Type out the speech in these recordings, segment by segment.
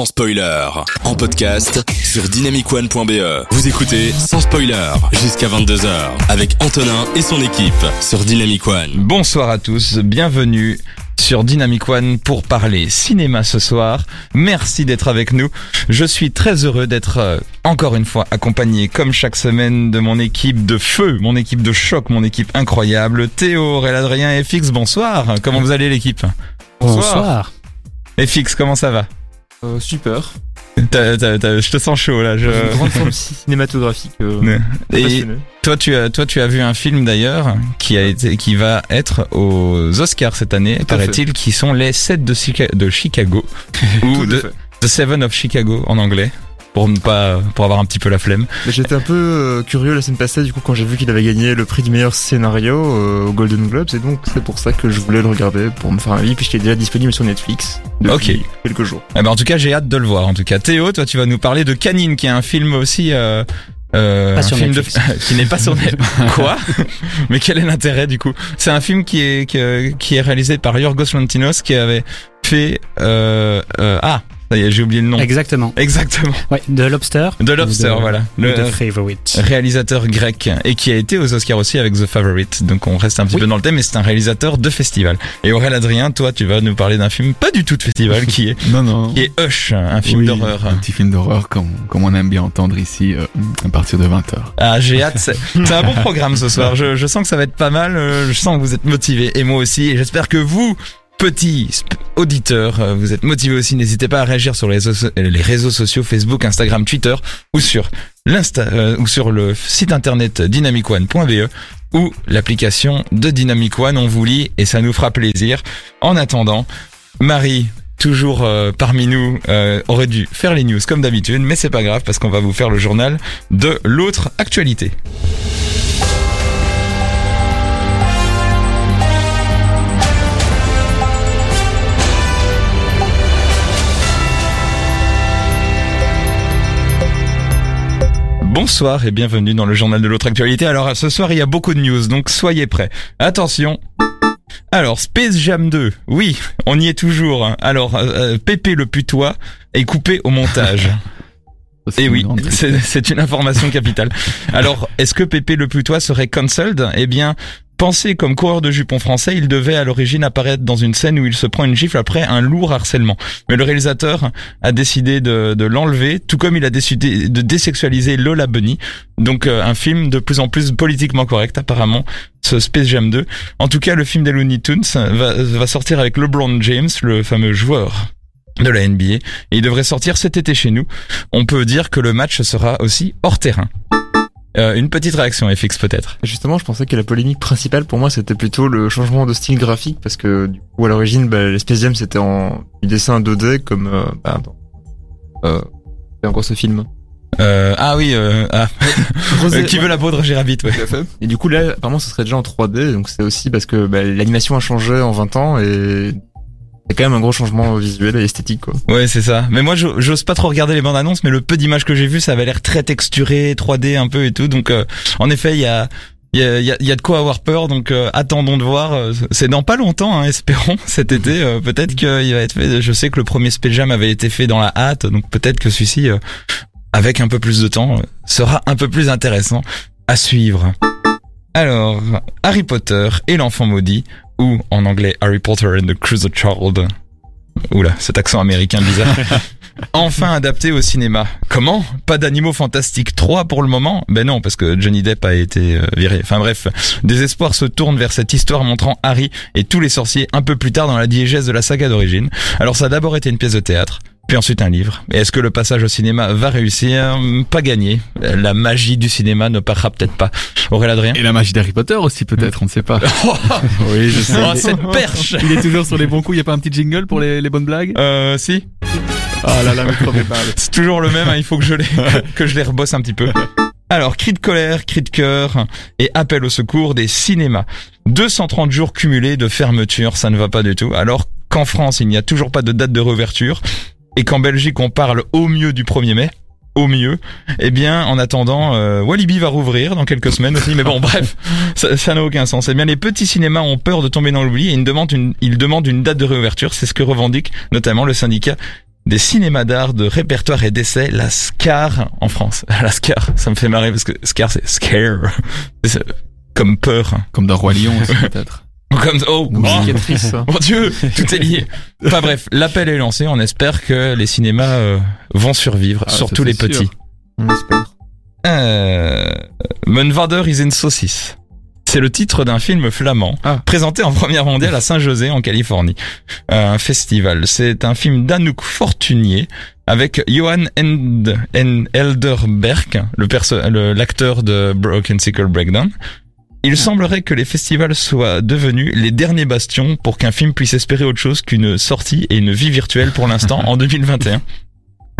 sans spoiler. En podcast sur dynamicone.be. Vous écoutez sans spoiler jusqu'à 22h avec Antonin et son équipe sur Dynamic One. Bonsoir à tous, bienvenue sur Dynamic One pour parler cinéma ce soir. Merci d'être avec nous. Je suis très heureux d'être euh, encore une fois accompagné comme chaque semaine de mon équipe de feu, mon équipe de choc, mon équipe incroyable. Théo, Aurélien Adrien et Fix, bonsoir. Comment vous allez l'équipe? Bonsoir. Et Fix, comment ça va? Euh, super. T'as- t'as- t'as- Je te sens chaud là. Je... Une grande forme cinématographique. euh. Et toi, tu as, toi, tu as vu un film d'ailleurs qui a été, qui va être aux Oscars cette année, paraît-il, qui sont les 7 de, Chica- de Chicago ou de. The Seven of Chicago en anglais, pour ne pas, pour avoir un petit peu la flemme. Mais J'étais un peu euh, curieux la semaine passée du coup quand j'ai vu qu'il avait gagné le prix du meilleur scénario euh, au Golden Globes et donc c'est pour ça que je voulais le regarder pour me faire un avis puisqu'il est déjà disponible sur Netflix depuis quelques jours. Eh ben, en tout cas, j'ai hâte de le voir. En tout cas, Théo, toi, tu vas nous parler de Canine, qui est un film aussi. Euh, euh, Pas un sur film de- qui n'est pas sur Netflix. Quoi? Mais quel est l'intérêt du coup? C'est un film qui est qui est réalisé par Yorgos Lanthimos, qui avait fait euh, euh, ah j'ai oublié le nom. Exactement. Exactement. Ouais, de Lobster. The Lobster, De- voilà. Le The Favorite. réalisateur grec et qui a été aux Oscars aussi avec The Favorite. Donc on reste un petit Oui. peu dans le thème, mais c'est un réalisateur de festival. Et Aurélien Adrien, toi, tu vas nous parler d'un film pas du tout de festival, qui est Non, non. qui est Hush, un film Oui, d'horreur. Un petit film d'horreur comme, comme on aime bien entendre ici euh, à partir de 20h. Ah, j'ai hâte. C'est c'est un bon programme ce soir. Je, je sens que ça va être pas mal. euh, Je sens que vous êtes motivés et moi aussi. Et j'espère que vous, petits auditeurs, euh, vous êtes motivés aussi. N'hésitez pas à réagir sur les réseaux, so- les réseaux sociaux Facebook, Instagram, Twitter ou sur l'insta euh, ou sur le site internet dynamicone.be ou l'application de Dynamic One. On vous lit et ça nous fera plaisir. En attendant, Marie. Toujours euh, parmi nous, euh, aurait dû faire les news comme d'habitude, mais c'est pas grave parce qu'on va vous faire le journal de l'autre actualité. Bonsoir et bienvenue dans le journal de l'autre actualité. Alors ce soir il y a beaucoup de news, donc soyez prêts. Attention. Alors Space Jam 2, oui, on y est toujours. hein. Alors euh, euh, Pépé le putois est coupé au montage. Et Eh oui, c'est c'est une information capitale. Alors, est-ce que Pépé le putois serait cancelled? Eh bien, pensé comme coureur de jupons français, il devait à l'origine apparaître dans une scène où il se prend une gifle après un lourd harcèlement. Mais le réalisateur a décidé de, l'enlever, tout comme il a décidé de désexualiser Lola Bunny. Donc, euh, un film de plus en plus politiquement correct, apparemment, ce Space Jam 2. En tout cas, le film des Looney Tunes va, va sortir avec LeBron James, le fameux joueur de la NBA, il devrait sortir cet été chez nous on peut dire que le match sera aussi hors terrain. Euh, une petite réaction FX peut-être. Justement je pensais que la polémique principale pour moi c'était plutôt le changement de style graphique parce que du coup à l'origine bah, les Space Jam c'était en du dessin 2D comme euh, bah, dans, euh, c'est encore ce film. Euh, ah oui, euh, ah, Euh, qui veut la peau de Roger Rabbit, ouais. Tout à fait. Et du coup là, apparemment, ce serait déjà en 3D, donc c'est aussi parce que bah, l'animation a changé en 20 ans et c'est quand même un gros changement visuel et esthétique quoi. Ouais, c'est ça. Mais moi, j'o- j'ose pas trop regarder les bandes annonces, mais le peu d'images que j'ai vu, ça avait l'air très texturé, 3D un peu et tout. Donc, euh, en effet, il y a, y a, y a- de quoi avoir peur. Donc, euh, attendons de voir. Euh, C'est dans pas longtemps, hein, espérons cet été. peut-être qu'il va être fait. Je sais que le premier Space avait été fait dans la hâte, donc peut-être que celui-ci, avec un peu plus de temps, sera un peu plus intéressant à suivre. Alors, Harry Potter et l'enfant maudit, ou en anglais Harry Potter and the Cruiser Child. Oula, cet accent américain bizarre. enfin adapté au cinéma. Comment? Pas d'animaux fantastiques 3 pour le moment? Ben non, parce que Johnny Depp a été euh, viré. Enfin bref, des espoirs se tournent vers cette histoire montrant Harry et tous les sorciers un peu plus tard dans la diégèse de la saga d'origine. Alors ça a d'abord été une pièce de théâtre, puis ensuite un livre. Et est-ce que le passage au cinéma va réussir? Pas gagné. La magie du cinéma ne passera peut-être pas. Aurélien Adrien? Et la magie d'Harry Potter aussi peut-être, on ne sait pas. Oui, je Oh, cette perche Il est toujours sur les bons coups, il n'y a pas un petit jingle pour les, les bonnes blagues? Euh, si Ah là là, mais. C'est toujours le même, hein, il faut que je les, que je les rebosse un petit peu. Alors, cri de colère, cri de cœur et appel au secours des cinémas. 230 jours cumulés de fermeture, ça ne va pas du tout. Alors qu'en France, il n'y a toujours pas de date de réouverture et qu'en Belgique, on parle au mieux du 1er mai, au mieux, eh bien, en attendant, euh, Walibi va rouvrir dans quelques semaines aussi. Mais bon, bref, ça ça n'a aucun sens. Eh bien, les petits cinémas ont peur de tomber dans l'oubli et ils demandent une, ils demandent une date de réouverture. C'est ce que revendique notamment le syndicat des cinémas d'art de répertoire et d'essai, la SCAR en France. La SCAR, ça me fait marrer parce que SCAR c'est scare, comme peur. Comme dans Roi Lion aussi, peut-être. Comme oh, oh, mon Dieu, tout est lié. Enfin bref, l'appel est lancé. On espère que les cinémas euh, vont survivre, Ah, surtout les sûr. petits. On espère. Euh, Mon vader is in saucisse. C'est le titre d'un film flamand Ah. présenté en première mondiale à Saint-José en Californie, Euh, un festival. C'est un film d'Anouk Fortunier avec Johan End, End- Elderberg, l'acteur de Broken Sickle Breakdown. Il semblerait que les festivals soient devenus les derniers bastions pour qu'un film puisse espérer autre chose qu'une sortie et une vie virtuelle pour l'instant en 2021.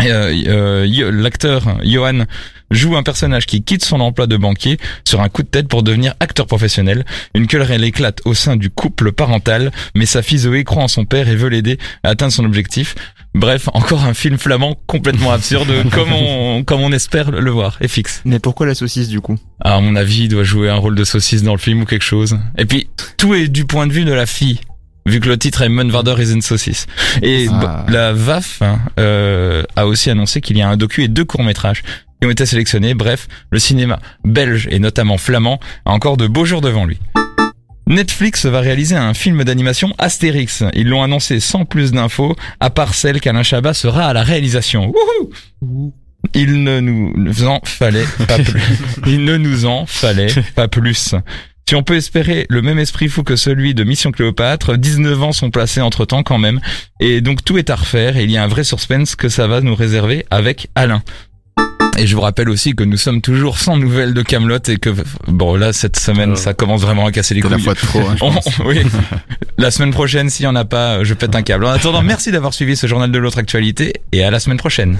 Et, euh, euh, L'acteur Johan joue un personnage qui quitte son emploi de banquier sur un coup de tête pour devenir acteur professionnel. Une querelle éclate au sein du couple parental, mais sa fille Zoé croit en son père et veut l'aider à atteindre son objectif. Bref, encore un film flamand complètement absurde, comme on, comme on espère le voir, et fixe. Mais pourquoi la saucisse du coup? À mon avis, il doit jouer un rôle de saucisse dans le film ou quelque chose. Et puis, tout est du point de vue de la fille. Vu que le titre est Munvarder is une saucisse. Et Ah. b- la VAF hein, euh, a aussi annoncé qu'il y a un docu et deux courts-métrages qui ont été sélectionnés. Bref, le cinéma belge et notamment flamand a encore de beaux jours devant lui. Netflix va réaliser un film d'animation Astérix. Ils l'ont annoncé sans plus d'infos, à part celle qu'Alain Chabat sera à la réalisation. Wouhou Il ne nous en fallait pas plus. Il ne nous en fallait pas plus. Si on peut espérer le même esprit fou que celui de Mission Cléopâtre, 19 ans sont placés entre temps quand même. Et donc tout est à refaire et il y a un vrai suspense que ça va nous réserver avec Alain. Et je vous rappelle aussi que nous sommes toujours sans nouvelles de Camelot et que bon là cette semaine Euh, ça commence vraiment à casser les la couilles. fois de trop, hein, On- pense. oui. La semaine prochaine, s'il y en a pas, je pète un câble. En attendant, merci d'avoir suivi ce journal de l'autre actualité et à la semaine prochaine.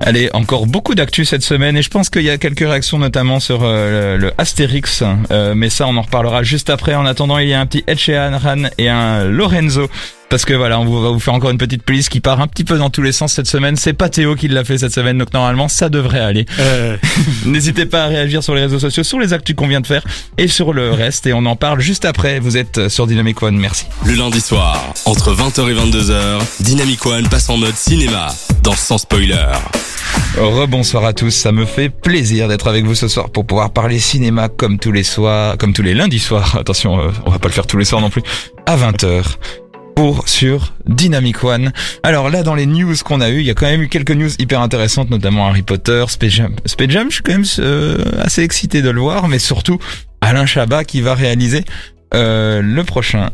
Allez, encore beaucoup d'actu cette semaine et je pense qu'il y a quelques réactions notamment sur euh, le, Astérix, euh, mais ça on en reparlera juste après. En attendant, il y a un petit Ed Sheeran et un Lorenzo parce que voilà, on vous- va vous faire encore une petite playlist qui part un petit peu dans tous les sens cette semaine. C'est pas Théo qui l'a fait cette semaine, donc normalement ça devrait aller. N'hésitez pas à réagir sur les réseaux sociaux, sur les actus qu'on vient de faire et sur le reste et on en parle juste après. Vous êtes sur Dynamic One, merci. Le lundi soir, entre 20h et 22h, Dynamic One passe en mode cinéma, dans Sans Spoiler. Rebonsoir à tous, ça me fait plaisir d'être avec vous ce soir pour pouvoir parler cinéma comme tous les soirs, comme tous les lundis soirs. Attention, euh, on va pas le faire tous les soirs non plus. À 20h. Sur Dynamic One. Alors là, dans les news qu'on a eu, il y a quand même eu quelques news hyper intéressantes, notamment Harry Potter, Space Jam. Space je suis quand même euh, assez excité de le voir, mais surtout Alain Chabat qui va réaliser euh, le prochain,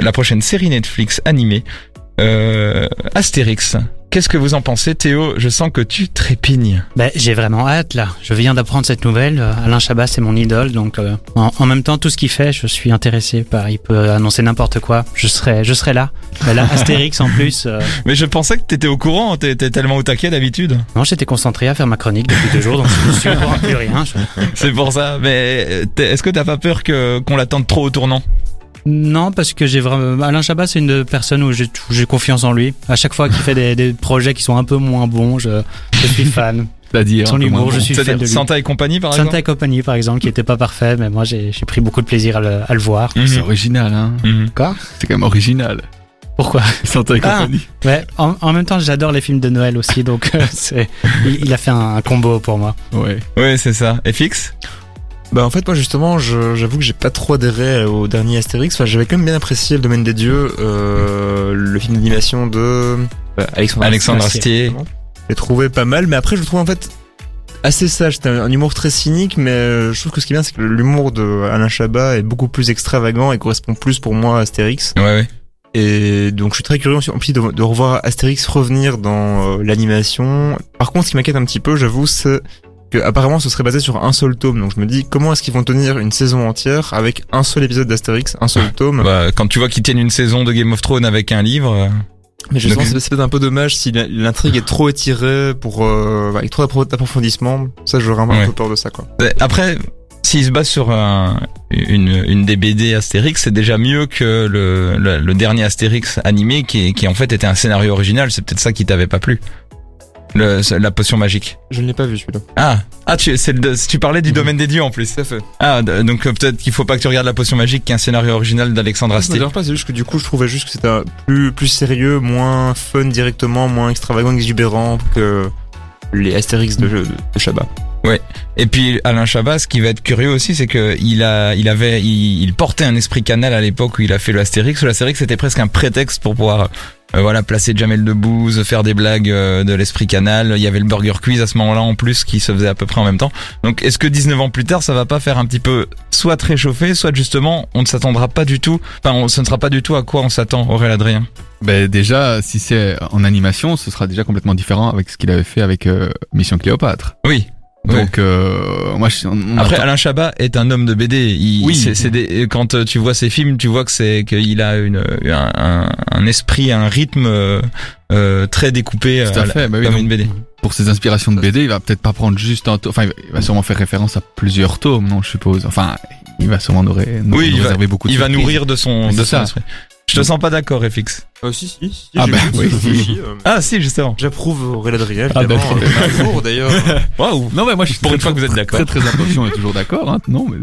la prochaine série Netflix animée, euh, Astérix. Qu'est-ce que vous en pensez, Théo? Je sens que tu trépignes. Ben, j'ai vraiment hâte là. Je viens d'apprendre cette nouvelle. Euh, Alain Chabat, c'est mon idole, donc euh, en, en même temps, tout ce qu'il fait, je suis intéressé par. Il peut annoncer n'importe quoi. Je serai, je serai là. Ben là, Astérix en plus. euh, Mais je pensais que t'étais au courant, t'es tellement au taquet d'habitude. non, j'étais concentré à faire ma chronique depuis deux jours, donc je suis courant de plus rien. Je- C'est pour ça. Mais est-ce que t'as pas peur que qu'on l'attende trop au tournant? Non, parce que j'ai vraiment. Alain Chabat, c'est une personne où j'ai confiance en lui. À chaque fois qu'il fait des, des projets qui sont un peu moins bons, je, je suis fan. C'est-à-dire. Son un humour, je suis fan de C'est-à-dire lui. Santa et compagnie, par Santa et compagnie, par exemple, qui était pas parfait, mais moi j'ai pris beaucoup de plaisir à le, à le voir. exemple C'est original, hein. Mhm. Quoi? C'est quand même original. Pourquoi? Santa et Ah. compagnie. Ouais, en, en même temps, j'adore les films de Noël aussi, donc euh, c'est, il, il a fait un, combo pour moi. Ouais. Ouais, c'est ça. Et fixe Bah en fait moi justement je- j'avoue que j'ai pas trop adhéré au dernier Astérix. Enfin j'avais quand même bien apprécié le domaine des dieux, euh, le film d'animation de euh, Alexandre. Alexandre Astier. Astier. J'ai trouvé pas mal, mais après je le trouve en fait assez sage. C'était un, un humour très cynique, mais euh, je trouve que ce qui est bien c'est que l'humour de Alain Chabat est beaucoup plus extravagant et correspond plus pour moi à Astérix. Ouais, ouais. Et donc je suis très curieux aussi en plus de, de revoir Astérix revenir dans euh, l'animation. Par contre ce qui m'inquiète un petit peu j'avoue c'est que apparemment ce serait basé sur un seul tome. Donc je me dis comment est-ce qu'ils vont tenir une saison entière avec un seul épisode d'Astérix, un seul tome. Bah, quand tu vois qu'ils tiennent une saison de Game of Thrones avec un livre, euh, Mais je Donc- pense que c'est peut-être un peu dommage si l'intrigue est trop étirée pour euh, avec trop d'appro- d'approfondissement. Ça j'aurais un Ouais. peu peur de ça quoi. euh, après, s'ils se basent sur un, une, une des BD Astérix, c'est déjà mieux que le, le, le dernier Astérix animé qui, qui en fait était un scénario original. C'est peut-être ça qui t'avait pas plu. Le, la potion magique. Je ne l'ai pas vu celui-là. Ah, ah tu, c'est le, tu parlais du domaine des dieux en plus. Tout à fait. Ah, donc euh, peut-être qu'il faut pas que tu regardes la potion magique, qui est un scénario original d'Alexandre Astier. dérange pas, c'est juste que du coup, je trouvais juste que c'était plus, plus sérieux, moins fun directement, moins extravagant, exubérant que les Astérix de, de, de Chabat. Et puis Alain Chabat, ce qui va être curieux aussi, c'est que il a, il avait, il, il portait un esprit canal à l'époque où il a fait le Astérix. Le Astérix c'était presque un prétexte pour pouvoir, euh, voilà, placer Jamel Debbouze, faire des blagues euh, de l'esprit canal. Il y avait le Burger Quiz à ce moment-là en plus qui se faisait à peu près en même temps. Donc est-ce que 19 ans plus tard, ça va pas faire un petit peu soit très chauffé, soit justement on ne s'attendra pas du tout, enfin on, ce ne sera pas du tout à quoi on s'attend, Aurélien Adrien? Ben déjà, si c'est en animation, ce sera déjà complètement différent avec ce qu'il avait fait avec euh, Mission Cléopâtre. Oui. Donc euh, moi, je, on Après, attend- Alain Chabat est un homme de BD. Il, Oui. c'est, c'est des, quand euh, tu vois ses films, tu vois que c'est qu'il a une, un, un, un esprit, un rythme euh, euh, très découpé, Tout euh, à fait, bah oui, comme donc, une BD. pour ses inspirations de BD, il va peut-être pas prendre juste un tome. Enfin, il va- va sûrement faire référence à plusieurs tomes, non, je suppose. Enfin, il va sûrement nous, ré- nous- Oui, nous il va- beaucoup de Il va surprises. nourrir de son, Mais de ça. Je te sens pas d'accord, FX. Euh, si, si, si. Ah bah, oui. si, si, si, euh, Ah si, justement. J'approuve Aurélien Adrien, Ah bah, évidemment. très euh, un jour, d'ailleurs. Waouh. Non, mais moi, je suis Pour très, une fois que vous êtes d'accord. Très, très impatient, on est toujours d'accord, hein. Non, mais,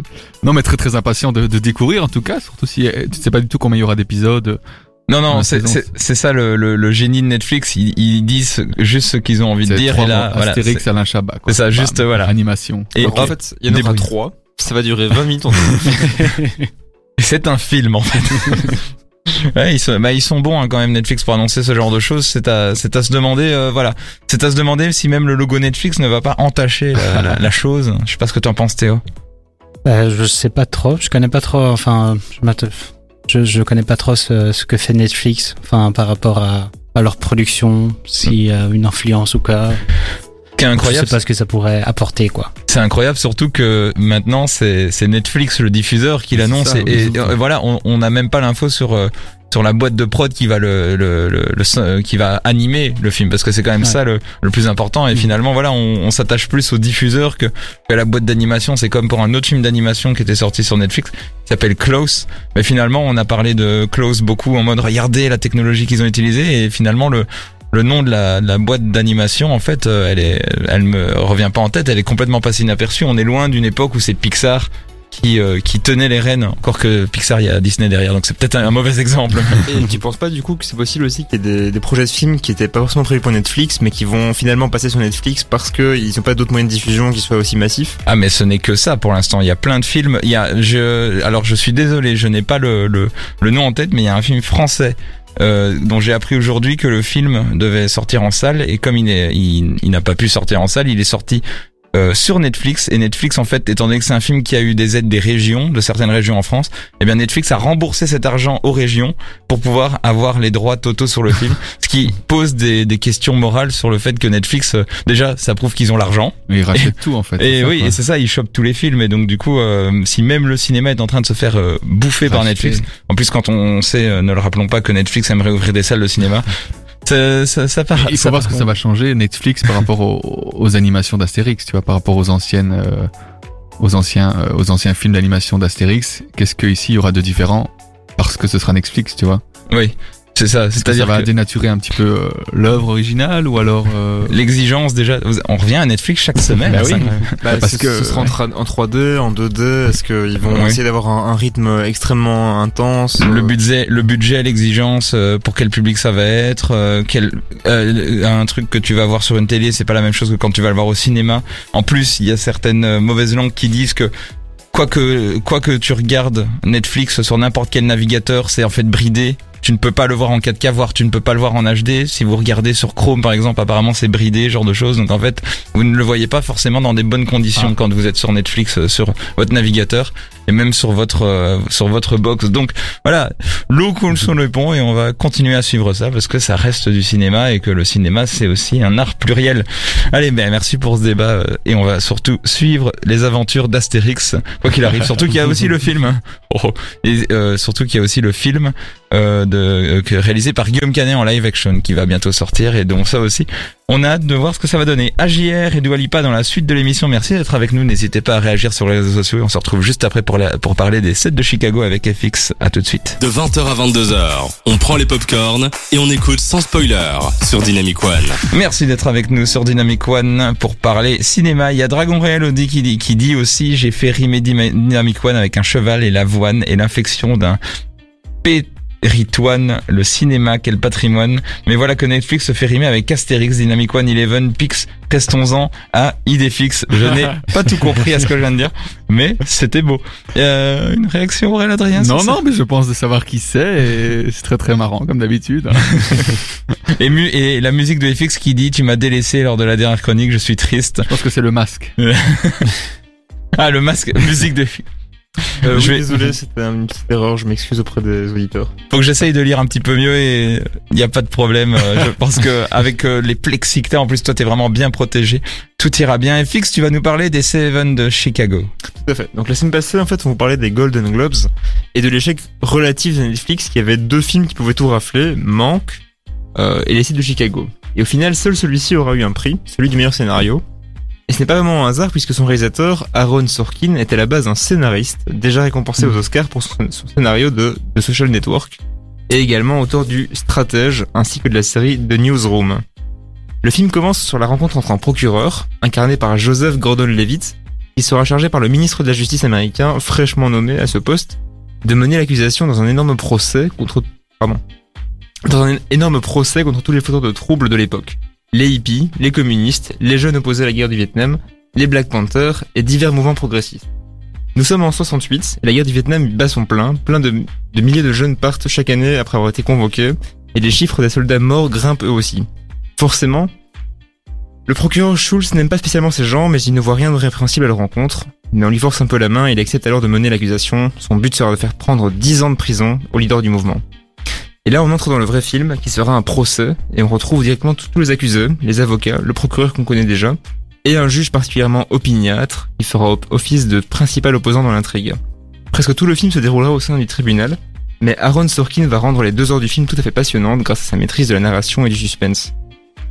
non, mais très, très impatient de, de découvrir, en tout cas, surtout si euh, tu sais pas du tout combien il y aura d'épisodes. Non, non, Ouais, c'est, c'est c'est, c'est ça le, le, le génie de Netflix. Ils, ils disent juste ce qu'ils ont envie de dire. Et là, voilà, Astérix, c'est- Alain Chabat, quoi. c'est ça, Bam. juste, voilà. Animation. Et- en et- fait, il y en aura trois. Ça va durer 20 minutes. C'est un film en fait. Ouais, ils sont, bah, ils sont bons hein, quand même Netflix pour annoncer ce genre de choses. C'est à, c'est à se demander, euh, voilà, c'est à se demander si même le logo Netflix ne va pas entacher la, la, la chose. Je sais pas ce que tu en penses, Théo. Bah, je sais pas trop, je connais pas trop, enfin, je, je, je connais pas trop ce, ce que fait Netflix, enfin, par rapport à, à leur production, s'il y a une influence ou quoi. Ce qui est incroyable, Je sais pas ce que ça pourrait apporter, quoi. c'est incroyable surtout que maintenant c'est, c'est Netflix le diffuseur qui C'est l'annonce et, c'est voilà, on on n'a même pas l'info sur euh, sur la boîte de prod qui va le, le, le, le- euh, qui va animer le film parce que c'est quand même Ouais. ça le, le plus important et Mhm. finalement voilà on, on s'attache plus au diffuseur que, que à la boîte d'animation c'est comme pour un autre film d'animation qui était sorti sur Netflix qui s'appelle Close mais finalement on a parlé de Close beaucoup en mode regardez la technologie qu'ils ont utilisée et finalement le le nom de la, de la boîte d'animation, en fait, euh, elle est, elle me revient pas en tête. Elle est complètement passée inaperçue. On est loin d'une époque où c'est Pixar qui euh, qui tenait les rênes. Encore que Pixar, il y a Disney derrière, donc c'est peut-être un, un mauvais exemple. Et tu penses pas du coup que c'est possible aussi qu'il y ait des, des projets de films qui étaient pas forcément prévus pour Netflix, mais qui vont finalement passer sur Netflix parce que ils ont pas d'autres moyens de diffusion qui soient aussi massifs? Ah mais ce n'est que ça pour l'instant. Il y a plein de films. Il y a, je, alors je suis désolé, je n'ai pas le, le, le nom en tête, mais il y a un film français euh, dont j'ai appris aujourd'hui que le film devait sortir en salle et comme il il n'a pas pu sortir en salle, il est sorti euh, sur Netflix et Netflix en fait étant donné que c'est un film qui a eu des aides des régions de certaines régions en France eh bien Netflix a remboursé cet argent aux régions pour pouvoir avoir les droits totaux sur le film ce qui pose des, des questions morales sur le fait que Netflix euh, déjà ça prouve qu'ils ont l'argent Mais il rachète tout, en fait. et ça, oui, quoi. et c'est ça, ils chopent tous les films. Et donc, du coup, euh, si même le cinéma est en train de se faire euh, bouffer par. Netflix, en plus, quand on sait, euh, ne le rappelons pas, que Netflix aimerait ouvrir des salles de cinéma, ça, ça, ça part. Il faut voir ce que ça va changer Netflix par rapport aux, aux animations d'Astérix, tu vois, par rapport aux anciennes, euh, aux anciens, euh, aux anciens films d'animation d'Astérix. Qu'est-ce que ici il y aura de différent parce que ce sera Netflix, tu vois? Oui, c'est ça. Que ça C'est-à-dire va que dénaturer un petit peu euh, l'œuvre originale ou alors euh, l'exigence déjà, on revient à Netflix chaque semaine. Bah oui. ça. Bah, Parce ce- que- ce sera en, tra- en 3D, en 2D. Est-ce qu'ils vont Ouais. essayer d'avoir un, un rythme extrêmement intense Le euh, budget, le budget, l'exigence, euh, pour quel public ça va être, euh, quel, euh, un truc que tu vas voir sur une télé, c'est pas la même chose que quand tu vas le voir au cinéma. En plus, il y a certaines mauvaises langues qui disent que quoi que quoi que tu regardes Netflix sur n'importe quel navigateur, c'est en fait bridé. Tu ne peux pas le voir en 4K, voire tu ne peux pas le voir en HD. Si vous regardez sur Chrome, par exemple, apparemment c'est bridé, genre de choses. Donc en fait, vous ne le voyez pas forcément dans des bonnes conditions Ah. quand vous êtes sur Netflix, euh, sur votre navigateur et même sur votre euh, sur votre box. Donc voilà, l'eau coule sur le pont et on va continuer à suivre ça parce que ça reste du cinéma et que le cinéma c'est aussi un art pluriel. Allez, ben merci pour ce débat euh, et on va surtout suivre les aventures d'Astérix quoi qu'il arrive. Surtout qu'il y a aussi le film. Oh, et euh, surtout qu'il y a aussi le film euh, de euh, réalisé par Guillaume Canet en live action qui va bientôt sortir et donc ça aussi on a hâte de voir ce que ça va donner. AJR et Dua Lipa dans la suite de l'émission. Merci d'être avec nous. N'hésitez pas à réagir sur les réseaux sociaux. On se retrouve juste après pour la, pour parler des sets de Chicago avec FX. À tout de suite. De 20h à 22h, on prend les popcorns et on écoute sans spoiler sur Dynamic One. Merci d'être avec nous sur Dynamic One pour parler cinéma. Il y a Dragon Réel Audi qui dit, qui dit aussi j'ai fait rimer Dynamic One avec un cheval et l'avoine et l'infection d'un péritoine, le cinéma, quel patrimoine. Mais voilà que Netflix se fait rimer avec Astérix, Dynamic One, Eleven, Pix, restons-en à Idéfix. Je n'ai pas tout compris à ce que je viens de dire, mais c'était beau. Euh, une réaction Aurélien Adrien Non, non, mais je pense de savoir qui c'est et c'est très très marrant comme d'habitude. et, mu- et la musique de FX qui dit tu m'as délaissé lors de la dernière chronique, je suis triste. Je pense que c'est le masque. Ah, le masque, musique de Euh, Je oui, vais- Désolé, c'était une petite erreur, je m'excuse auprès des auditeurs. Faut que j'essaye de lire un petit peu mieux et il n'y a pas de problème. Euh, Je pense que avec euh, les plexis que en plus toi t'es vraiment bien protégé, tout ira bien. Et Fix, tu vas nous parler des Seven de Chicago. Tout à fait. Donc la semaine passée, en fait, on vous parlait des Golden Globes et de l'échec relatif de Netflix qui avait deux films qui pouvaient tout rafler, Manque euh, et Les Sites de Chicago. Et au final, seul celui-ci aura eu un prix, celui du meilleur scénario. Et ce n'est pas vraiment un hasard puisque son réalisateur, Aaron Sorkin, était à la base un scénariste, déjà récompensé aux Oscars pour son, son scénario de The Social Network, et également auteur du Stratège ainsi que de la série The Newsroom. Le film commence sur la rencontre entre un procureur, incarné par Joseph Gordon-Levitt, qui sera chargé par le ministre de la Justice américain, fraîchement nommé à ce poste, de mener l'accusation dans un énorme procès contre, pardon, dans un énorme procès contre tous les fauteurs de troubles de l'époque. Les hippies, les communistes, les jeunes opposés à la guerre du Vietnam, les Black Panthers et divers mouvements progressistes. Nous sommes en 68 et la guerre du Vietnam bat son plein, plein de, de milliers de jeunes partent chaque année après avoir été convoqués et les chiffres des soldats morts grimpent eux aussi. Forcément, le procureur Schulz n'aime pas spécialement ces gens, mais il ne voit rien de répréhensible à leur rencontre. Mais on lui force un peu la main et il accepte alors de mener l'accusation. Son but sera de faire prendre 10 ans de prison au leader du mouvement. Et là, on entre dans le vrai film, qui sera un procès, et on retrouve directement tous les accusés, les avocats, le procureur qu'on connaît déjà, et un juge particulièrement opiniâtre, qui fera office de principal opposant dans l'intrigue. Presque tout le film se déroulera au sein du tribunal, mais Aaron Sorkin va rendre les deux heures du film tout à fait passionnantes grâce à sa maîtrise de la narration et du suspense.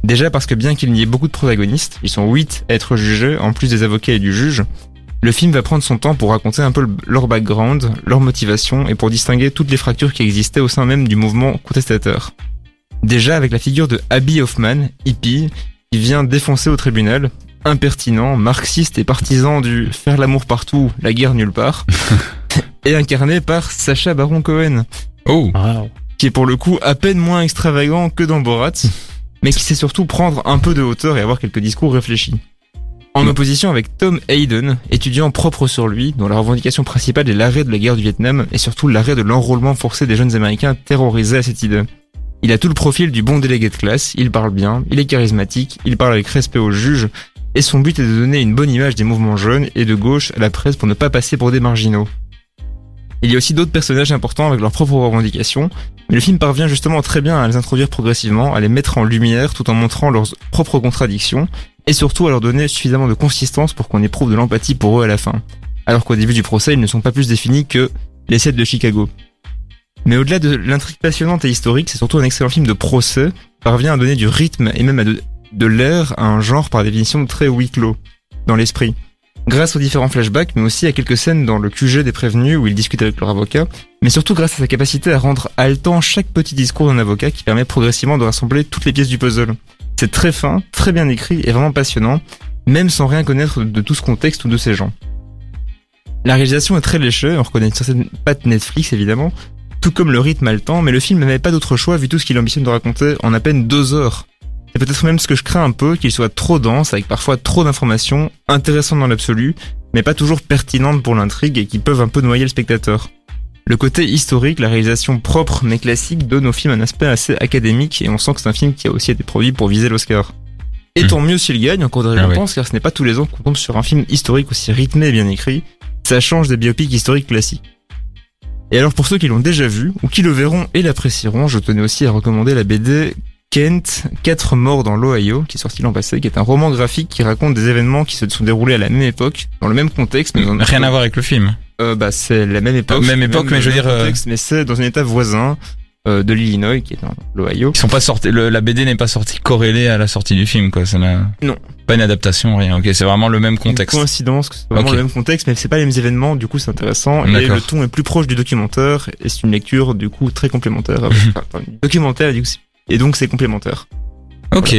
Déjà parce que bien qu'il n'y ait beaucoup de protagonistes, ils sont 8 à être jugés, en plus des avocats et du juge, le film va prendre son temps pour raconter un peu le- leur background, leur motivation et pour distinguer toutes les fractures qui existaient au sein même du mouvement contestateur. Déjà avec la figure de Abby Hoffman, hippie, qui vient défoncer au tribunal, impertinent, marxiste et partisan du faire l'amour partout, la guerre nulle part, et incarné par Sacha Baron Cohen, Oh, Wow. qui est pour le coup à peine moins extravagant que dans Borat, mais qui sait surtout prendre un peu de hauteur et avoir quelques discours réfléchis. En opposition avec Tom Hayden, étudiant propre sur lui, dont la revendication principale est l'arrêt de la guerre du Vietnam et surtout l'arrêt de l'enrôlement forcé des jeunes américains terrorisés à cette idée. Il a tout le profil du bon délégué de classe, il parle bien, il est charismatique, il parle avec respect aux juges, et son but est de donner une bonne image des mouvements jeunes et de gauche à la presse pour ne pas passer pour des marginaux. Il y a aussi d'autres personnages importants avec leurs propres revendications, mais le film parvient justement très bien à les introduire progressivement, à les mettre en lumière tout en montrant leurs propres contradictions, et surtout à leur donner suffisamment de consistance pour qu'on éprouve de l'empathie pour eux à la fin. Alors qu'au début du procès, ils ne sont pas plus définis que les sept de Chicago. Mais au-delà de l'intrigue passionnante et historique, c'est surtout un excellent film de procès, parvient à donner du rythme et même à de, de l'air à un genre par définition très huis clos, dans l'esprit. Grâce aux différents flashbacks, mais aussi à quelques scènes dans le QG des prévenus où ils discutent avec leur avocat, mais surtout grâce à sa capacité à rendre haletant chaque petit discours d'un avocat qui permet progressivement de rassembler toutes les pièces du puzzle. C'est très fin, très bien écrit et vraiment passionnant, même sans rien connaître de tout ce contexte ou de ces gens. La réalisation est très léchée, on reconnaît une certaine patte Netflix évidemment, tout comme le rythme haletant, mais le film n'avait pas d'autre choix vu tout ce qu'il ambitionne de raconter en à peine deux heures. C'est peut-être même ce que je crains un peu, qu'il soit trop dense, avec parfois trop d'informations, intéressantes dans l'absolu, mais pas toujours pertinentes pour l'intrigue et qui peuvent un peu noyer le spectateur. Le côté historique, la réalisation propre mais classique donne au film un aspect assez académique et on sent que c'est un film qui a aussi été produit pour viser l'Oscar. Et tant mieux s'il gagne, encore des Ah récompenses, car ce n'est pas tous les ans qu'on tombe sur un film historique aussi rythmé et bien écrit. Ça change des biopics historiques classiques. Et alors pour ceux qui l'ont déjà vu, ou qui le verront et l'apprécieront, je tenais aussi à recommander la BD Kent, Quatre morts dans l'Ohio, qui est sorti l'an passé, qui est un roman graphique qui raconte des événements qui se sont déroulés à la même époque, dans le même contexte, mais dans rien à voir avec le film. Euh, bah, c'est la même époque. Même époque, mais je veux dire, euh, contexte, mais c'est dans un état voisin. euh, de l'Illinois, qui est dans l'Ohio. Ils sont pas sortis, le- la BD n'est pas sortie corrélée à la sortie du film, quoi. Ça n'a Non. pas une adaptation, rien. Ok, c'est vraiment le même Une contexte. coïncidence, que c'est vraiment Ok. le même contexte, mais c'est pas les mêmes événements, du coup c'est intéressant. Et D'accord. le ton est plus proche du documentaire, et c'est une lecture du coup très complémentaire. avec- enfin, du documentaire, et, du coup, c'est- et donc c'est complémentaire. Ok.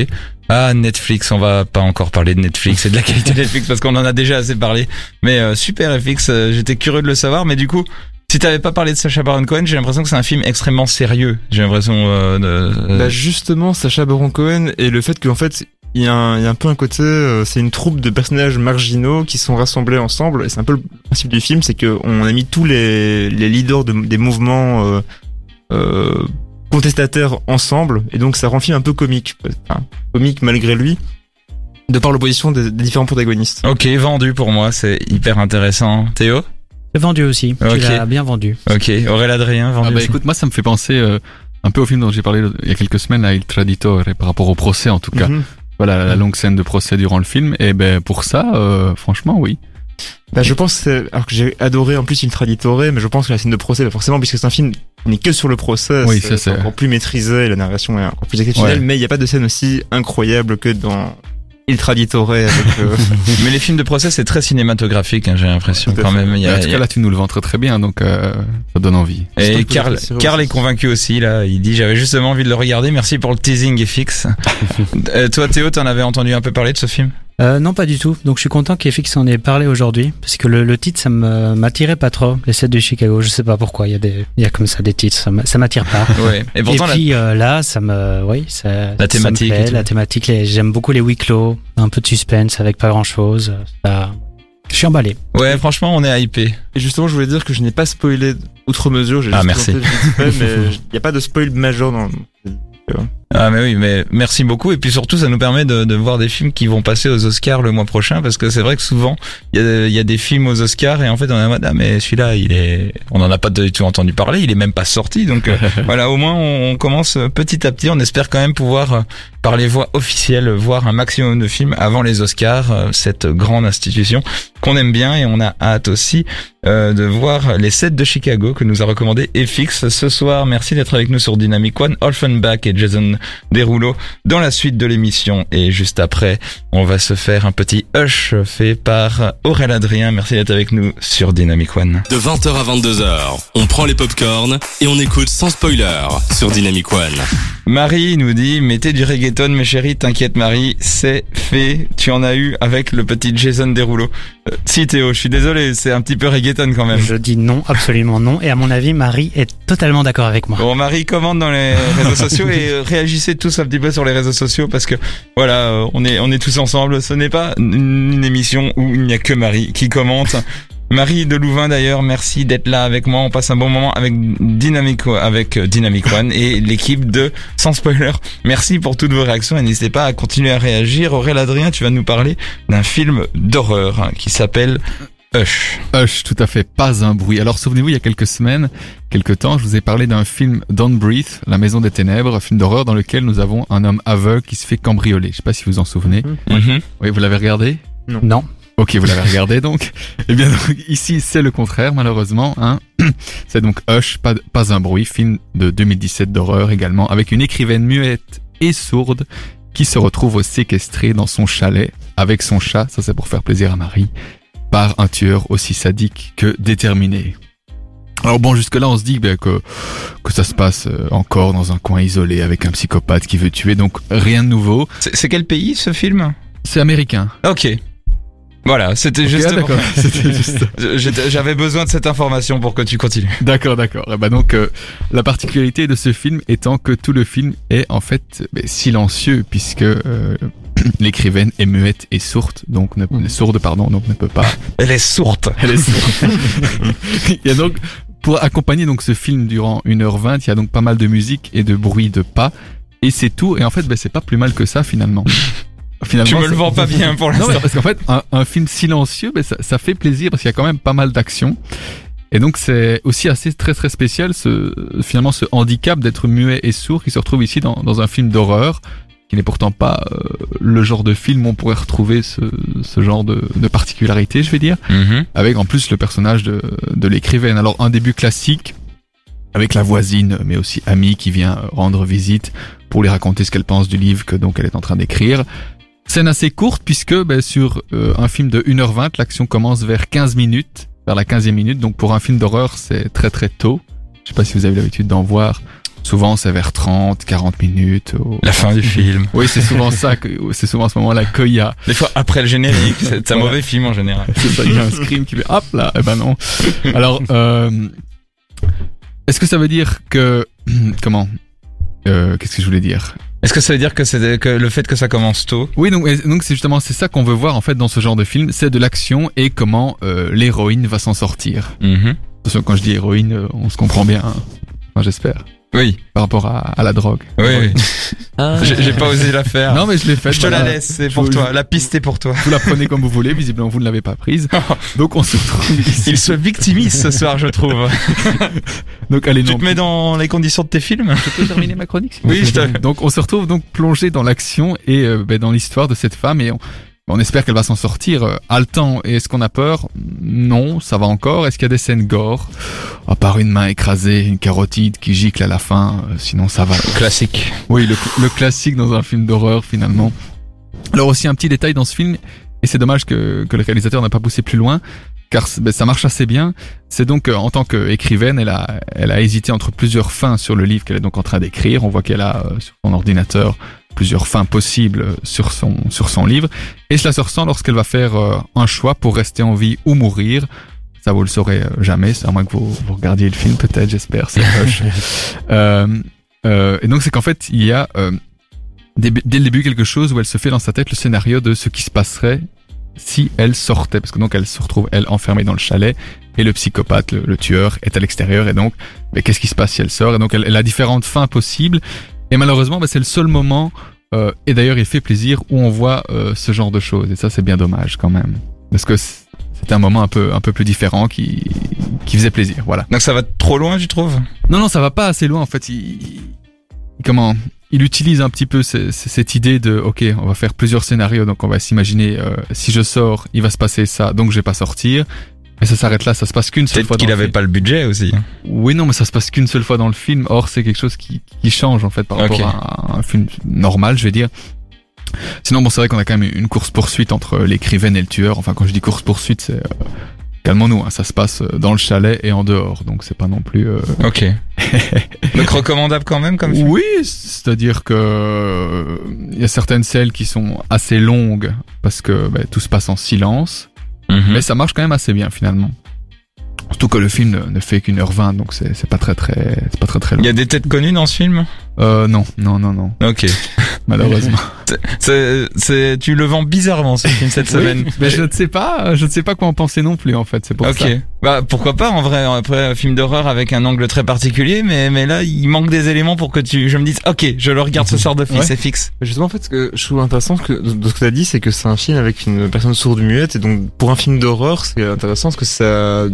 Ah, Netflix, on va pas encore parler de Netflix et de la qualité de Netflix parce qu'on en a déjà assez parlé. Mais euh, super FX, euh, j'étais curieux de le savoir. Mais du coup, si t'avais pas parlé de Sacha Baron Cohen, j'ai l'impression que c'est un film extrêmement sérieux. J'ai l'impression euh, de... euh, Bah justement, Sacha Baron Cohen et le fait qu'en fait il y, a un, peu un côté, c'est une troupe de personnages marginaux qui sont rassemblés ensemble. Et c'est un peu le principe du film, c'est que on a mis tous les, leaders de- des mouvements contestataires ensemble, et donc ça rend le film un peu comique, enfin, comique malgré lui, de par l'opposition des, des différents protagonistes. Ok, vendu pour moi, c'est hyper intéressant. Théo? Vendu aussi. Ok. Tu l'as bien vendu. Ok, Aurélien Adrien, vendu Ah bah aussi. écoute, moi ça me fait penser euh, un peu au film dont j'ai parlé il y a quelques semaines, à Il Traditore, et par rapport au procès en tout cas. Mhm. Voilà, la longue scène de procès durant le film. Et ben pour ça, euh, franchement, oui. Bah, je pense, alors que j'ai adoré en plus Il Traditore, mais je pense que la scène de procès, bah, forcément, puisque c'est un film n'est que sur le procès, Oui, ça, c'est- encore plus maîtrisé, et la narration est encore plus exceptionnelle, Ouais. mais il n'y a pas de scène aussi incroyable que dans Il Traditore avec, euh, Mais les films de procès, c'est très cinématographique, hein, j'ai l'impression quand fait. même. Il y Mais a- en tout cas là, tu nous le vends très très bien, donc euh, ça donne envie. Et Karl aussi. est convaincu aussi là. Il dit j'avais justement envie de le regarder. Merci pour le teasing FX. Euh, toi Théo, t'en avais entendu un peu parler de ce film? Euh, non, pas du tout. Donc je suis content qu'FX en ait parlé aujourd'hui, parce que le, le titre, ça me m'attirait pas trop. Les 7 de Chicago, je sais pas pourquoi. Il y a des, il y a comme ça des titres, ça m'a- ça m'attire pas. Ouais. Et pourtant et la- puis euh, là, ça me, oui, ça, La ça me thématique plaît, tout. la thématique, les- j'aime beaucoup les huis clos, un peu de suspense avec pas grand chose. Ça, je suis emballé. ouais, franchement, on est hypé. Et justement, je voulais dire que je n'ai pas spoilé outre mesure, j'ai Ah, juste merci. il n'y a pas de spoil majeur dans, Ah mais oui, mais merci beaucoup. Et puis surtout, ça nous permet de, de voir des films qui vont passer aux Oscars le mois prochain, parce que c'est vrai que souvent, il y a, y a des films aux Oscars et en fait, on mode, ah mais celui-là, il est, on en a pas du tout entendu parler, il est même pas sorti. Donc euh, voilà, au moins, on, on commence petit à petit. On espère quand même pouvoir, euh, par les voies officielles, voir un maximum de films avant les Oscars, euh, cette grande institution qu'on aime bien et on a hâte aussi euh, de voir les 7 de Chicago que nous a recommandé FX ce soir. Merci d'être avec nous sur Dynamic One, Olfenbach et Jason Derulo dans la suite de l'émission. Et juste après, on va se faire un petit hush fait par Aurel Adrien. Merci d'être avec nous sur Dynamic One. De 20h à 22h, on prend les popcorns et on écoute sans spoiler sur Dynamic One. Marie nous dit, mettez du reggaeton mes chéris, t'inquiète Marie, c'est fait. Tu en as eu avec le petit Jason Derulo. Euh, si Théo, je suis désolé, c'est un petit peu reggaeton quand même. Je dis non, absolument non. Et à mon avis, Marie est totalement d'accord avec moi. Bon, Marie commande dans les réseaux sociaux et euh, réagissez tous un petit peu sur les réseaux sociaux parce que voilà, euh, on est on est tous ensemble. Ce n'est pas une émission où il n'y a que Marie qui commente. Marie de Louvain d'ailleurs, merci d'être là avec moi. On passe un bon moment avec Dynamic avec euh, Dynamic One et l'équipe de Sans Spoiler. Merci pour toutes vos réactions et n'hésitez pas à continuer à réagir. Aurélien Adrien, tu vas nous parler d'un film d'horreur hein, qui s'appelle Hush. Hush, tout à fait, pas un bruit. Alors souvenez-vous, il y a quelques semaines, quelques temps, je vous ai parlé d'un film Don't Breathe, La Maison des Ténèbres, un film d'horreur dans lequel nous avons un homme aveugle qui se fait cambrioler. Je sais pas si vous vous en souvenez. Mhm. Oui, vous l'avez regardé? Non. Ok, vous l'avez regardé donc. Eh bien, donc, ici, c'est le contraire, malheureusement. Hein. C'est donc Hush, pas, pas un bruit, film de 2017 d'horreur également, avec une écrivaine muette et sourde qui se retrouve séquestrée dans son chalet avec son chat, ça c'est pour faire plaisir à Marie, par un tueur aussi sadique que déterminé. Alors bon, jusque-là, on se dit ben, que, que ça se passe euh, encore dans un coin isolé avec un psychopathe qui veut tuer, donc rien de nouveau. C'est quel pays ce film? C'est américain. Ok. Voilà, c'était juste. ah, juste. J'avais besoin de cette information pour que tu continues. D'accord, d'accord. Eh ben donc, euh, la particularité de ce film étant que tout le film est en fait ben, silencieux puisque euh, l'écrivaine est muette et sourde, donc ne, sourde pardon, donc ne peut pas. Elle est sourde. Elle est sourde. il y a donc pour accompagner donc ce film durant 1h20, il y a donc pas mal de musique et de bruit de pas et c'est tout. Et en fait, ben, c'est pas plus mal que ça finalement. Finalement, Tu me le vends pas bien pour l'instant. parce qu'en fait, un, un film silencieux, ben, ça, ça fait plaisir parce qu'il y a quand même pas mal d'action. Et donc, c'est aussi assez très très spécial, ce, finalement, ce handicap d'être muet et sourd qui se retrouve ici dans, dans un film d'horreur, qui n'est pourtant pas euh, le genre de film où on pourrait retrouver ce, ce genre de, de particularité, je vais dire, Mhm. avec en plus le personnage de, de l'écrivaine. Alors, un début classique, avec la voisine, mais aussi amie qui vient euh, rendre visite pour lui raconter ce qu'elle pense du livre que donc elle est en train d'écrire. Scène assez courte puisque ben, sur euh, un film de 1h20, l'action commence vers 15 minutes, vers la 15e minute. Donc pour un film d'horreur, c'est très très tôt. Je sais pas si vous avez l'habitude d'en voir. Souvent, c'est vers 30, 40 minutes. au- La fin du film. Oui, c'est souvent ça, que- c'est souvent à ce moment-là qu'il y a Des fois après le générique, c'est un mauvais film en général. c'est ça, il y a un scream qui fait hop là, eh ben non. Alors, euh, est-ce que ça veut dire que comment euh, Qu'est-ce que je voulais dire? Est-ce que ça veut dire que c'est que le fait que ça commence tôt? Oui, donc c'est justement c'est ça qu'on veut voir en fait dans ce genre de film, c'est de l'action et comment euh, l'héroïne va s'en sortir. Mhm. Attention, quand je dis héroïne, on se comprend bien. hein. Enfin, j'espère. Oui, Par rapport à, à la drogue. oui, oui. J'ai j'ai pas osé la faire. Non, mais je l'ai fait. je te la laisse, c'est pour Je- toi. La piste est pour toi. Vous la prenez comme vous voulez. Visiblement, vous ne l'avez pas prise. Donc on se retrouve ici. Il se victimise ce soir, je trouve. Donc allez, Tu non, te mets dans les conditions de tes films? Je peux terminer ma chronique Oui, je te- Donc on se retrouve donc plongé dans l'action et euh, ben, dans l'histoire de cette femme et on, on espère qu'elle va s'en sortir. Euh, haletant, et est-ce qu'on a peur? Non, ça va encore. Est-ce qu'il y a des scènes gore? À part une main écrasée, une carotide qui gicle à la fin, euh, sinon ça va. Classique. Oui, le, le classique dans un film d'horreur finalement. Alors aussi un petit détail dans ce film, et c'est dommage que, que le réalisateur n'a pas poussé plus loin, car ben, ça marche assez bien. C'est donc euh, en tant qu'écrivaine, elle a, elle a hésité entre plusieurs fins sur le livre qu'elle est donc en train d'écrire. On voit qu'elle a euh, sur son ordinateur plusieurs fins possibles sur son, sur son livre, et cela se ressent lorsqu'elle va faire euh, un choix pour rester en vie ou mourir. Ça vous le saurez euh, jamais, c'est à moins que vous, vous regardiez le film peut-être, j'espère, c'est. Euh, et donc c'est qu'en fait il y a dès, dès le début quelque chose où elle se fait dans sa tête le scénario de ce qui se passerait si elle sortait, parce que donc elle se retrouve elle enfermée dans le chalet et le psychopathe, le, le tueur est à l'extérieur. Et donc mais qu'est-ce qui se passe si elle sort? Et donc elle, elle a différentes fins possibles et malheureusement bah, c'est le seul moment euh, et d'ailleurs il fait plaisir où on voit euh, ce genre de choses et ça c'est bien dommage quand même parce que c'était un moment un peu un peu plus différent qui qui faisait plaisir voilà Donc ça va trop loin, tu trouves? Non, non, ça va pas assez loin en fait. Il, il- comment Il utilise un petit peu ce- ce- cette idée de ok, on va faire plusieurs scénarios, donc on va s'imaginer euh, si je sors, il va se passer ça, donc je vais pas sortir. Mais ça s'arrête là, ça se passe qu'une seule Peut-être fois. qu'il dans le avait film. pas le budget aussi. Oui, non, mais ça se passe qu'une seule fois dans le film. Or, c'est quelque chose qui, qui change en fait par rapport à un film normal, je vais dire. Sinon, bon, c'est vrai qu'on a quand même une course poursuite entre l'écrivaine et le tueur. Enfin, quand je dis course poursuite, c'est euh, calmons-nous. hein, ça se passe dans le chalet et en dehors, donc c'est pas non plus. euh, Ok. Donc recommandable quand même comme film? Oui, c'est-à-dire que euh, il y a certaines scènes qui sont assez longues parce que bah, tout se passe en silence, Mhm. mais ça marche quand même assez bien finalement. Surtout que le film ne, fait qu'une heure vingt, donc c'est c'est pas très très c'est pas très très long. Il y a des têtes connues dans ce film? Euh, non, non, non, non, Ok. malheureusement. C'est, c'est, tu le vends bizarrement ce film cette semaine. Oui, mais je ne sais pas, je ne sais pas quoi en penser non plus en fait. C'est pour ok. ça. Bah pourquoi pas en vrai après un film d'horreur avec un angle très particulier mais mais là il manque des éléments pour que tu je me dise OK, je le regarde ce soir de film, Ouais. c'est fixe. Justement, en fait, ce que je trouve intéressant que, de ce que tu as dit, c'est que c'est un film avec une personne sourde muette. Et donc, pour un film d'horreur, c'est intéressant parce que ça.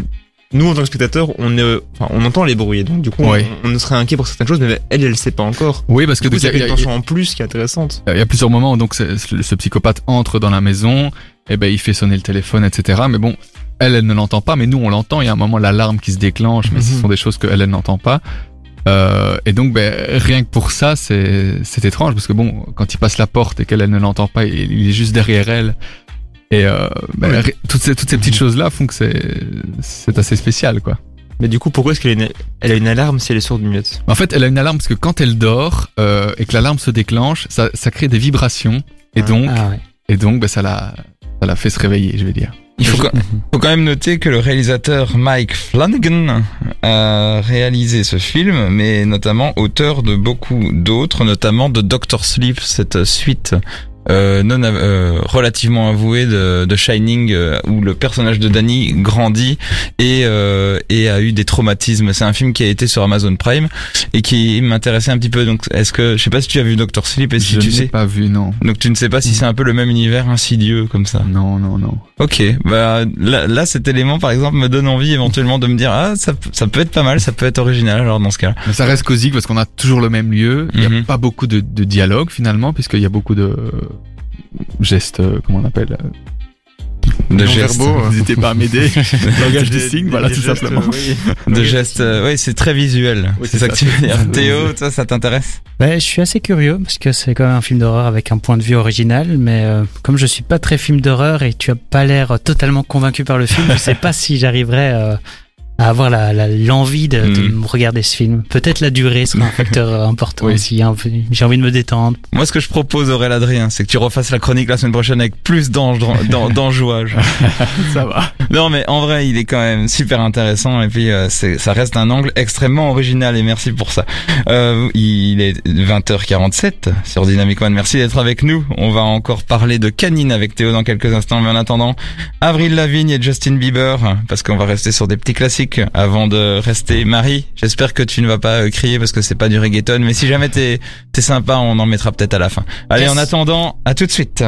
Nous, en tant que spectateurs, on, est, enfin, on entend les bruits. Donc, du coup, Ouais. on, on serait inquiet pour certaines choses, mais elle, elle sait pas encore. Oui, parce que Du coup, il y a une tension en plus qui est intéressante. Il y a plusieurs moments où donc ce, ce psychopathe entre dans la maison, et ben il fait sonner le téléphone, etc. Mais bon, elle, elle ne l'entend pas, mais nous on l'entend. Il y a un moment l'alarme qui se déclenche, mais ce Mhm. sont des choses que elle, elle n'entend pas. Euh, et donc ben rien que pour ça, c'est c'est étrange parce que bon, quand il passe la porte et qu'elle elle ne l'entend pas, il, il est juste derrière elle. Et euh, Oui. ri- toutes ces toutes ces petites choses là font que c'est c'est assez spécial quoi. Mais du coup, pourquoi est-ce qu'elle a, une... elle a une alarme si elle est sourde muette En fait, elle a une alarme parce que quand elle dort euh, et que l'alarme se déclenche, ça ça crée des vibrations et Ah. donc Ah ouais. et donc ben ça la ça la fait se réveiller, je vais dire. Il faut, quand- faut quand même noter que le réalisateur Mike Flanagan a réalisé ce film, mais notamment auteur de beaucoup d'autres, notamment de Doctor Sleep, cette suite euh, non euh, relativement avouée de, de Shining, euh, où le personnage de Danny grandit et, euh, et a eu des traumatismes. C'est un film qui a été sur Amazon Prime et qui m'intéressait un petit peu. Donc, est-ce que je sais pas si tu as vu Doctor Sleep et si je tu sais. pas vu, non. Donc tu ne sais pas si c'est un peu le même univers insidieux comme ça. Non, non, non. Ok, bah là, là cet élément par exemple me donne envie éventuellement de me dire ah ça, ça peut être pas mal, ça peut être original alors dans ce cas. Mais ça reste cosique parce qu'on a toujours le même lieu. Il n'y a Mhm. pas beaucoup de, de dialogue finalement, puisqu'il y a beaucoup de gestes, euh, comment on appelle, euh, De gestes. verbaux. euh, N'hésitez pas à m'aider. Langage des des- signes, voilà, des tout gestes, simplement. oui. De gestes, euh, oui, c'est très visuel. Oui, c'est ça ça. que tu veux dire. Théo, ça, ça t'intéresse? Ouais, je suis assez curieux parce que c'est quand même un film d'horreur avec un point de vue original, mais euh, comme je suis pas très film d'horreur et tu as pas l'air totalement convaincu par le film, je sais pas si j'arriverai euh, à avoir la- la- l'envie de, de Mm. regarder ce film. Peut-être la durée sera un facteur important Oui. aussi. hein. J'ai envie de me détendre. Moi, ce que je propose, Aurélien Adrien, c'est que tu refasses la chronique la semaine prochaine avec plus d'enjouage. Ça va. Non, mais en vrai, il est quand même super intéressant et puis euh, ça reste un angle extrêmement original et merci pour ça. Euh, il est 20h47 sur Dynamic One. Merci d'être avec nous. On va encore parler de Canine avec Théo dans quelques instants, mais en attendant, Avril Lavigne et Justin Bieber, parce qu'on va rester sur des petits classiques avant de rester Marie. J'espère que tu ne vas pas euh, crier parce que c'est pas du reggaeton, mais si jamais t'es, sympa, on en mettra peut-être à la fin. Allez, Yes. en attendant, à tout de suite.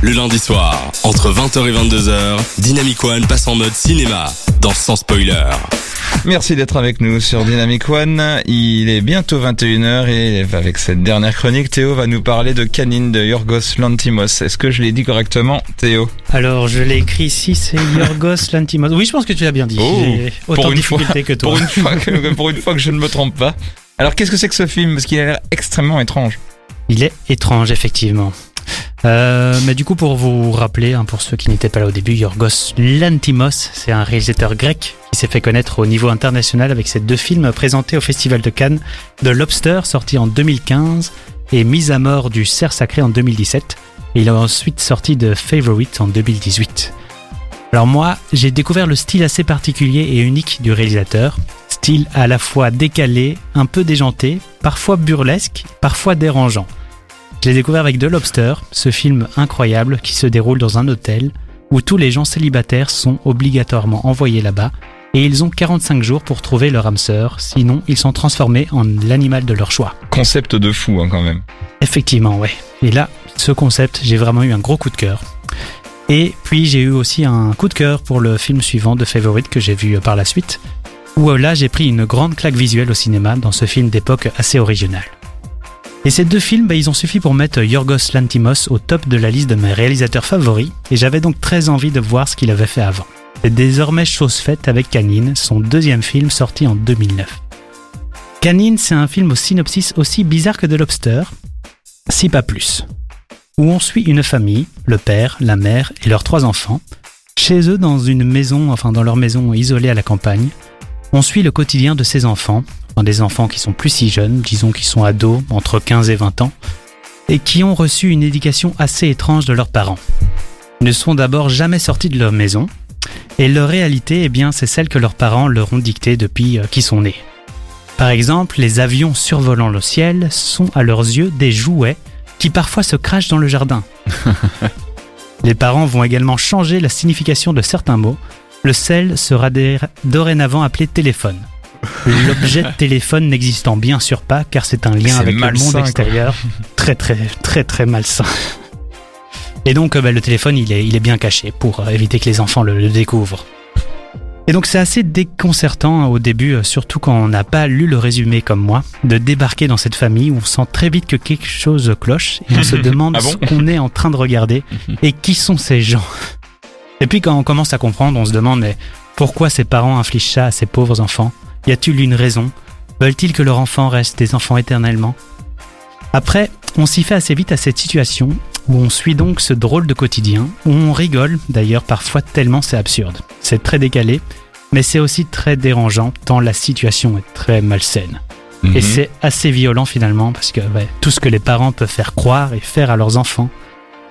Le lundi soir, entre 20h et 22h, Dynamic One passe en mode cinéma dans Sans Spoiler. Merci d'être avec nous sur Dynamic One. Il est bientôt 21h et avec cette dernière chronique, Théo va nous parler de Canine de Yorgos Lantimos. Est-ce que je l'ai dit correctement, Théo? Alors, je l'ai écrit ici, c'est Yorgos Lantimos. Oui, je pense que tu l'as bien dit. Oh, J'ai autant pour de une fois. difficultés que toi. pour une, fois que, pour une fois que je ne me trompe pas. Alors qu'est-ce que c'est que ce film? Parce qu'il a l'air extrêmement étrange. Il est étrange, effectivement. Euh, mais du coup, pour vous rappeler, hein, pour ceux qui n'étaient pas là au début, Yorgos Lantimos, c'est un réalisateur grec qui s'est fait connaître au niveau international avec ses deux films présentés au Festival de Cannes, The Lobster, sorti en 2015, et Mise à mort du cerf sacré en 2017. Et il a ensuite sorti de Favorite en 2018. Alors moi, j'ai découvert le style assez particulier et unique du réalisateur. Style à la fois décalé, un peu déjanté, parfois burlesque, parfois dérangeant. Je l'ai découvert avec The Lobster, ce film incroyable qui se déroule dans un hôtel où tous les gens célibataires sont obligatoirement envoyés là-bas et ils ont 45 jours pour trouver leur âme sœur, sinon ils sont transformés en l'animal de leur choix. Concept de fou hein, quand même. Effectivement, ouais. Et là, ce concept, j'ai vraiment eu un gros coup de cœur. Et puis j'ai eu aussi un coup de cœur pour le film suivant de Favorite que j'ai vu par la suite, où euh, là j'ai pris une grande claque visuelle au cinéma dans ce film d'époque assez original. Et ces deux films, bah, ils ont suffi pour mettre Yorgos Lantimos au top de la liste de mes réalisateurs favoris, et j'avais donc très envie de voir ce qu'il avait fait avant. C'est désormais chose faite avec Canine, son deuxième film sorti en 2009. Canine, c'est un film au synopsis aussi bizarre que The Lobster, si pas plus, où on suit une famille, le père, la mère et leurs trois enfants, chez eux dans une maison, enfin dans leur maison isolée à la campagne. On suit le quotidien de ces enfants, enfin des enfants qui sont plus si jeunes, disons qu'ils sont ados, entre 15 et 20 ans, et qui ont reçu une éducation assez étrange de leurs parents. Ils ne sont d'abord jamais sortis de leur maison, et leur réalité, eh bien, c'est celle que leurs parents leur ont dictée depuis euh, qu'ils sont nés. Par exemple, les avions survolant le ciel sont à leurs yeux des jouets qui parfois se crachent dans le jardin. les parents vont également changer la signification de certains mots. Le sel sera dorénavant appelé téléphone. L'objet de téléphone n'existant bien sûr pas car c'est un lien avec le monde extérieur. Très très très très malsain. Et donc euh, bah, le téléphone il est, il est bien caché pour euh, éviter que les enfants le, le découvrent. Et donc c'est assez déconcertant hein, au début, euh, surtout quand on n'a pas lu le résumé comme moi, de débarquer dans cette famille où on sent très vite que quelque chose cloche et on se demande Ah bon ce qu'on est en train de regarder et qui sont ces gens. Et puis quand on commence à comprendre, on se demande mais pourquoi ces parents infligent ça à ces pauvres enfants? Y a-t-il une raison? Veulent-ils que leur enfant reste des enfants éternellement? Après, on s'y fait assez vite à cette situation où on suit donc ce drôle de quotidien, où on rigole d'ailleurs parfois tellement c'est absurde. C'est très décalé, mais c'est aussi très dérangeant tant la situation est très malsaine. Et Mhm. c'est assez violent finalement parce que ouais, tout ce que les parents peuvent faire croire et faire à leurs enfants,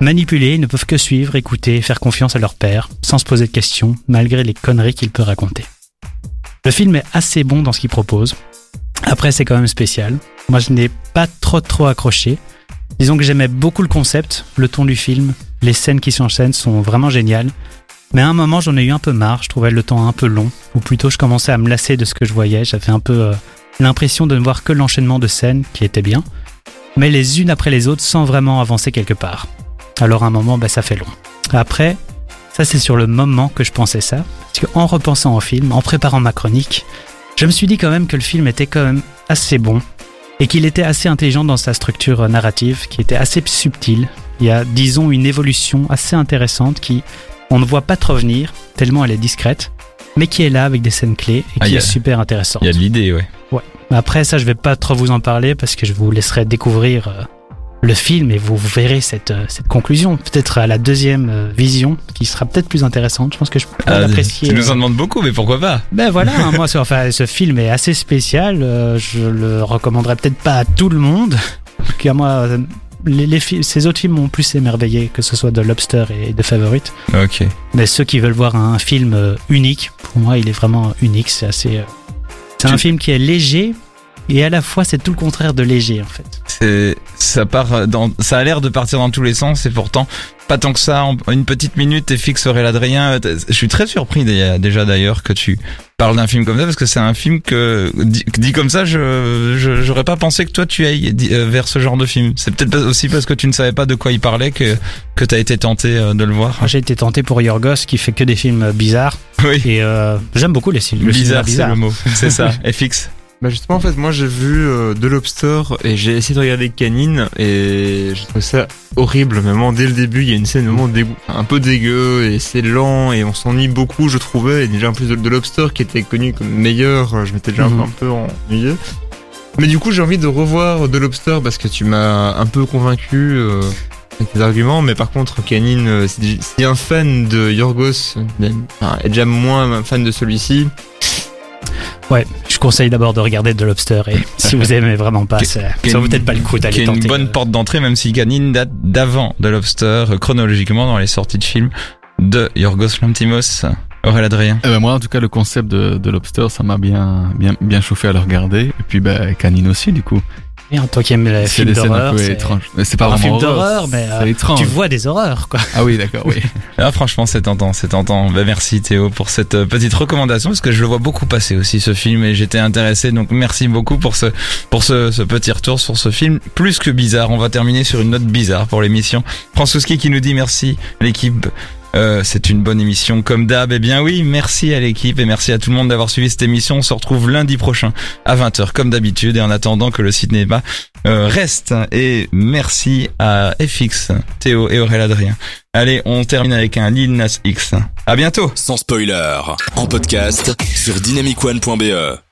manipuler, ils ne peuvent que suivre, écouter faire confiance à leur père sans se poser de questions malgré les conneries qu'il peut raconter. Le film est assez bon dans ce qu'il propose. Après c'est quand même spécial. Moi je n'ai pas trop trop accroché. Disons que j'aimais beaucoup le concept, le ton du film, les scènes qui s'enchaînent sont vraiment géniales. Mais à un moment j'en ai eu un peu marre, je trouvais le temps un peu long, ou plutôt je commençais à me lasser de ce que je voyais, j'avais un peu euh, l'impression de ne voir que l'enchaînement de scènes qui était bien, mais les unes après les autres sans vraiment avancer quelque part. Alors à un moment, bah, ça fait long. Après, ça c'est sur le moment que je pensais ça, parce qu'en repensant au film, en préparant ma chronique, je me suis dit quand même que le film était quand même assez bon, et qu'il était assez intelligent dans sa structure narrative, qui était assez subtile. Il y a, disons, une évolution assez intéressante qui on ne voit pas trop venir, tellement elle est discrète, mais qui est là avec des scènes clés et Ah, qui est super intéressante. Il y a de l'idée, ouais. Après ça, je vais pas trop vous en parler parce que je vous laisserai découvrir euh, le film et vous, verrez cette, euh, cette conclusion. Peut-être à la deuxième euh, vision qui sera peut-être plus intéressante. Je pense que je peux Ah, l'apprécier. tu nous en demandes beaucoup, mais pourquoi pas? Ben voilà, hein, moi, ce- enfin, ce film est assez spécial. euh, je le recommanderais peut-être pas à tout le monde. Car moi, euh, les, les ces autres films m'ont plus émerveillé, que ce soit de Lobster et de Favorite. Ok. Mais ceux qui veulent voir un film euh, unique, pour moi, il est vraiment unique. C'est assez. euh, C'est Tu- un film qui est léger et à la fois c'est tout le contraire de léger en fait. C'est, ça part dans, ça a l'air de partir dans tous les sens et pourtant pas tant que ça. En une petite minute, et fixe aurait l'Adrien. Je suis très surpris déjà d'ailleurs que tu parles d'un film comme ça parce que c'est un film que dit, dit comme ça, je, j'aurais pas pensé que toi tu ailles euh, vers ce genre de film. C'est peut-être aussi parce que tu ne savais pas de quoi il parlait que que t'as été tenté euh, de le voir. J'ai été tenté pour Yorgos qui fait que des films euh, bizarres Oui. et euh, j'aime beaucoup les films. le cinéma Bizarre, c'est le mot. C'est ça. Et fixe. Bah justement en fait moi j'ai vu euh, The Lobster et j'ai essayé de regarder Canine et j'ai trouvé ça horrible. Vraiment dès le début il y a une scène vraiment dégoût, un peu dégueu et c'est lent et on s'ennuie beaucoup je trouvais. Et déjà en plus de The Lobster qui était connu comme meilleur euh, je m'étais déjà un Mhm. peu- un peu ennuyé. Mais du coup j'ai envie de revoir The Lobster parce que tu m'as un peu convaincu euh, avec tes arguments. Mais par contre Canine euh, si, si un fan de Yorgos enfin, est déjà moins un fan de celui-ci. Ouais, conseille d'abord de regarder The Lobster et si vous aimez vraiment pas, ça, ça vaut peut-être pas le coup d'aller tenter. une bonne euh, porte d'entrée, même si Canine date d'avant de Lobster, euh, chronologiquement dans les sorties de films de Yorgos Lantimos. Aurélien Adrien. Eh ben, moi, en tout cas, le concept de, de Lobster, ça m'a bien, bien, bien chauffé à le regarder. Et puis, ben, Canine aussi, du coup. Bien, toi qui aimes les C'est films des scènes un d'horreur, peu c'est étranges. Mais c'est pas un vraiment film horreur, d'horreur, mais euh, étrange. tu vois des horreurs quoi. Ah oui, d'accord, oui. Ah, franchement, c'est tentant, c'est tentant. Ben, merci Théo pour cette euh, petite recommandation parce que je le vois beaucoup passer aussi ce film et j'étais intéressé. Donc merci beaucoup pour ce pour ce, ce petit retour sur ce film plus que bizarre. On va terminer sur une note bizarre pour l'émission. Francouski qui nous dit merci l'équipe. Euh, c'est une bonne émission comme d'hab. Eh bien oui, merci à l'équipe et merci à tout le monde d'avoir suivi cette émission. On se retrouve lundi prochain à 20h comme d'habitude et en attendant que le cinéma euh, reste. Et merci à FX, Théo et Aurélien Adrien. Allez, on termine avec un Lil X. À bientôt Sans spoiler, en podcast sur dynamicone.be.